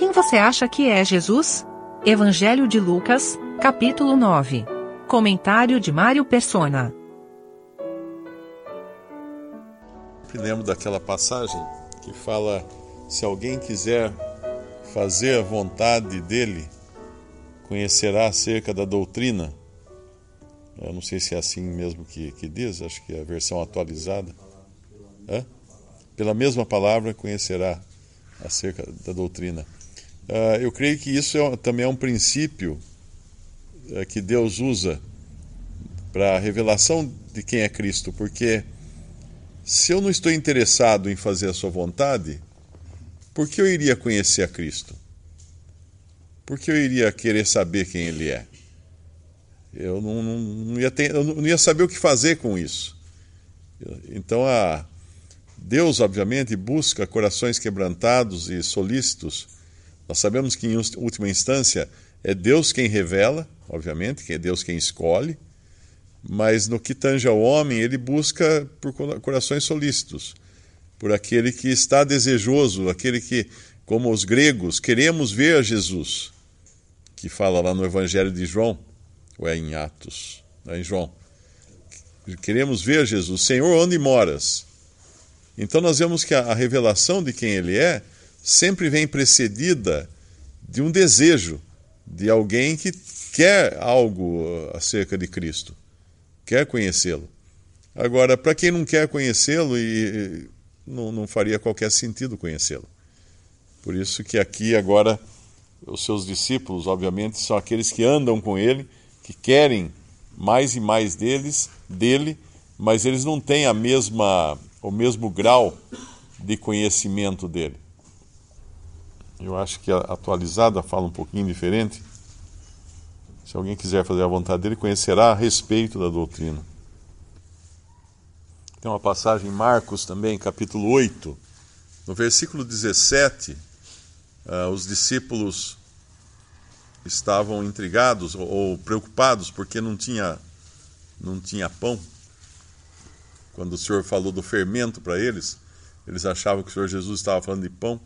Quem você acha que é Jesus? Evangelho de Lucas, capítulo 9. Comentário de Mário Persona. Me lembro daquela passagem que fala: se alguém quiser fazer a vontade dele, conhecerá acerca da doutrina. Eu não sei se é assim mesmo que, que diz, acho que é a versão atualizada. Hã? Pela mesma palavra, conhecerá acerca da doutrina. Uh, eu creio que isso é, também é um princípio uh, que Deus usa para a revelação de quem é Cristo, porque se eu não estou interessado em fazer a sua vontade, por que eu iria conhecer a Cristo? Por que eu iria querer saber quem Ele é? Eu não, não, não, ia, ter, eu não ia saber o que fazer com isso. Então, a, Deus, obviamente, busca corações quebrantados e solícitos. Nós sabemos que, em última instância, é Deus quem revela, obviamente, que é Deus quem escolhe, mas no que tange ao homem, ele busca por corações solícitos, por aquele que está desejoso, aquele que, como os gregos, queremos ver a Jesus, que fala lá no Evangelho de João, ou é em Atos, é em João. Queremos ver a Jesus, Senhor, onde moras? Então nós vemos que a, revelação de quem ele é sempre vem precedida de um desejo de alguém que quer algo acerca de Cristo, quer conhecê-lo. Agora, para quem não quer conhecê-lo, e não, não faria qualquer sentido conhecê-lo. Por isso que aqui agora os seus discípulos, obviamente, são aqueles que andam com ele, que querem mais e mais deles, dele, mas eles não têm a mesma o mesmo grau de conhecimento dele. Eu acho que a atualizada fala um pouquinho diferente. Se alguém quiser fazer a vontade dele, conhecerá a respeito da doutrina. Tem uma passagem em Marcos também, capítulo 8, no versículo 17, uh, ah, os discípulos estavam intrigados ou, ou preocupados porque não tinha, não tinha pão. Quando o Senhor falou do fermento para eles, eles achavam que o Senhor Jesus estava falando de pão.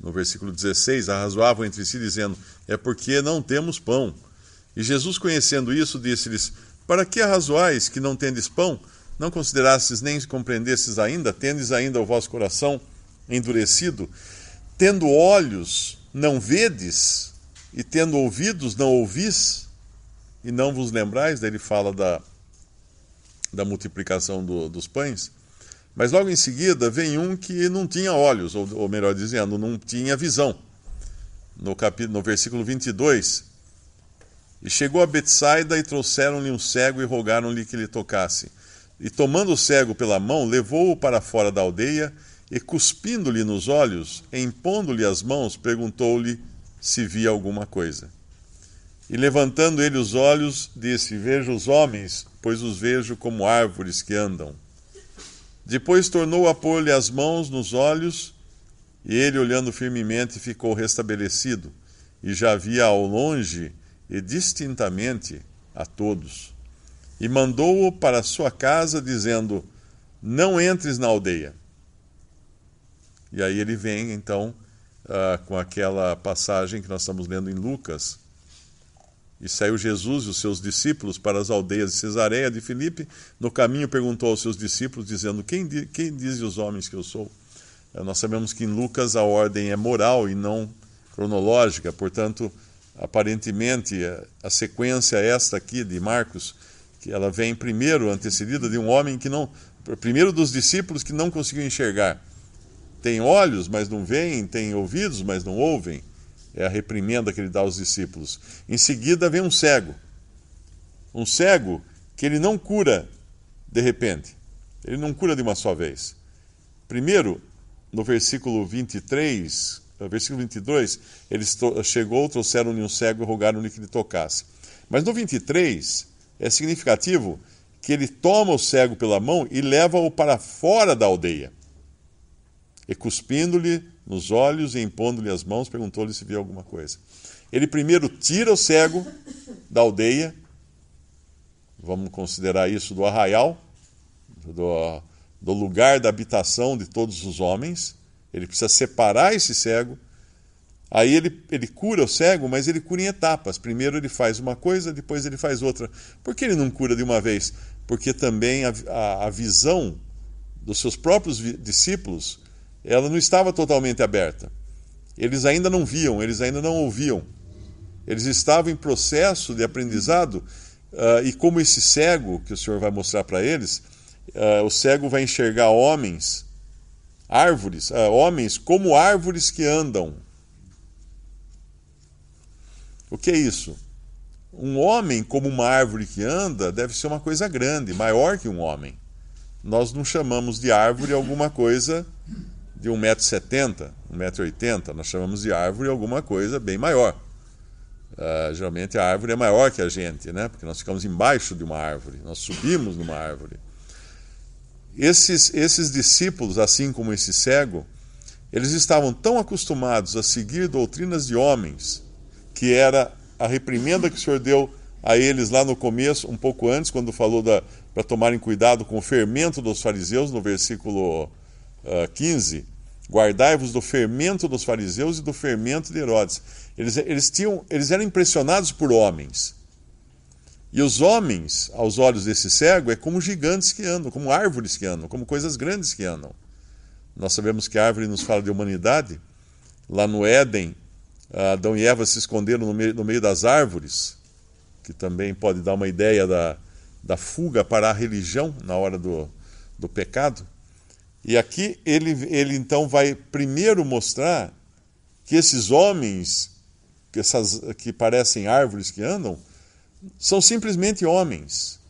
No versículo 16, arrazoavam entre si, dizendo: É porque não temos pão. E Jesus, conhecendo isso, disse-lhes: Para que arrazoais que não tendes pão? Não considerastes nem compreendestes ainda? Tendes ainda o vosso coração endurecido? Tendo olhos, não vedes? E tendo ouvidos, não ouvis? E não vos lembrais? Daí ele fala da, da multiplicação do, dos pães. Mas logo em seguida vem um que não tinha olhos, ou, ou melhor dizendo, não tinha visão. No, capítulo, no versículo 22, e chegou a Betsaida e trouxeram-lhe um cego e rogaram-lhe que lhe tocasse. E tomando o cego pela mão, levou-o para fora da aldeia e, cuspindo-lhe nos olhos, impondo-lhe as mãos, perguntou-lhe se via alguma coisa. E levantando ele os olhos, disse: Vejo os homens, pois os vejo como árvores que andam. Depois tornou a pôr-lhe as mãos nos olhos, e ele, olhando firmemente, ficou restabelecido, e já via ao longe e distintamente a todos. E mandou-o para sua casa, dizendo: Não entres na aldeia. E aí ele vem, então, uh, com aquela passagem que nós estamos lendo em Lucas e saiu Jesus e os seus discípulos para as aldeias de Cesareia de Filipe. No caminho perguntou aos seus discípulos, dizendo: Quem, quem dizem os homens que eu sou? Eh, nós sabemos que em Lucas a ordem é moral e não cronológica, portanto, aparentemente a sequência esta aqui de Marcos, que ela vem primeiro antecedida de um homem que não, primeiro dos discípulos que não conseguiu enxergar. Tem olhos, mas não veem, tem ouvidos, mas não ouvem. É a reprimenda que ele dá aos discípulos. Em seguida vem um cego. Um cego que ele não cura de repente. Ele não cura de uma só vez. Primeiro, no versículo 23, no versículo 22, ele chegou, trouxeram-lhe um cego e rogaram-lhe que lhe tocasse. Mas no 23, é significativo que ele toma o cego pela mão e leva-o para fora da aldeia. E cuspindo-lhe nos olhos e impondo-lhe as mãos, perguntou-lhe se via alguma coisa. Ele primeiro tira o cego da aldeia, vamos considerar isso do arraial, do, do lugar da habitação de todos os homens. Ele precisa separar esse cego. Aí ele, ele cura o cego, mas ele cura em etapas. Primeiro ele faz uma coisa, depois ele faz outra. Por que ele não cura de uma vez? Porque também a, a, a visão dos seus próprios discípulos ela não estava totalmente aberta. Eles ainda não viam, eles ainda não ouviam. Eles estavam em processo de aprendizado, uh, e como esse cego, que o Senhor vai mostrar para eles, uh, o cego vai enxergar homens, árvores, uh, homens como árvores que andam. O que é isso? Um homem como uma árvore que anda deve ser uma coisa grande, maior que um homem. Nós não chamamos de árvore alguma coisa de 1,70m, 1,80m, nós chamamos de árvore alguma coisa bem maior. Uh, geralmente a árvore é maior que a gente, né? porque nós ficamos embaixo de uma árvore, nós subimos numa árvore. Esses, esses discípulos, assim como esse cego, eles estavam tão acostumados a seguir doutrinas de homens, que era a reprimenda que o Senhor deu a eles lá no começo, um pouco antes, quando falou para tomarem cuidado com o fermento dos fariseus, no versículo uh, ah, 15 Guardai-vos do fermento dos fariseus e do fermento de Herodes. Eles, eles, tinham, eles eram impressionados por homens. E os homens, aos olhos desse cego, é como gigantes que andam, como árvores que andam, como coisas grandes que andam. Nós sabemos que a árvore nos fala de humanidade. Lá no Éden, Adão e Eva se esconderam no meio, no meio das árvores, que também pode dar uma ideia da, da fuga para a religião na hora do, do pecado. E aqui ele, ele então vai primeiro mostrar que esses homens, que, essas, que parecem árvores que andam, são simplesmente homens.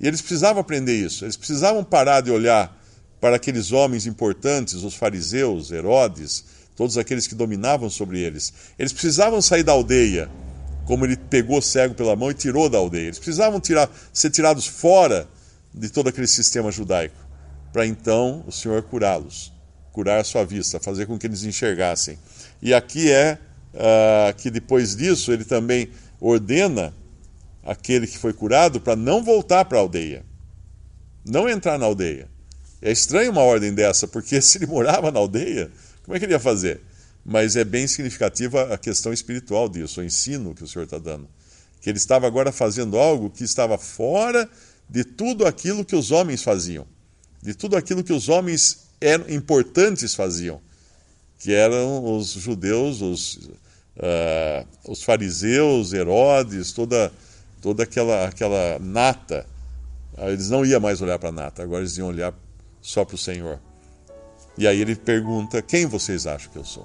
E eles precisavam aprender isso. Eles precisavam parar de olhar para aqueles homens importantes, os fariseus, Herodes, todos aqueles que dominavam sobre eles. Eles precisavam sair da aldeia, como ele pegou o cego pela mão e tirou da aldeia. Eles precisavam tirar, ser tirados fora de todo aquele sistema judaico para então o Senhor curá-los, curar a sua vista, fazer com que eles enxergassem. E aqui é uh, que depois disso ele também ordena aquele que foi curado para não voltar para a aldeia, não entrar na aldeia. É estranho uma ordem dessa, porque se ele morava na aldeia, como é que ele ia fazer? Mas é bem significativa a questão espiritual disso, o ensino que o Senhor está dando. Que ele estava agora fazendo algo que estava fora de tudo aquilo que os homens faziam de tudo aquilo que os homens eram importantes faziam, que eram os judeus, os, uh, os fariseus, Herodes, toda, toda aquela, aquela nata. Ah, eles não iam mais olhar para a nata, agora eles iam olhar só para o Senhor. E aí ele pergunta: Quem vocês acham que eu sou?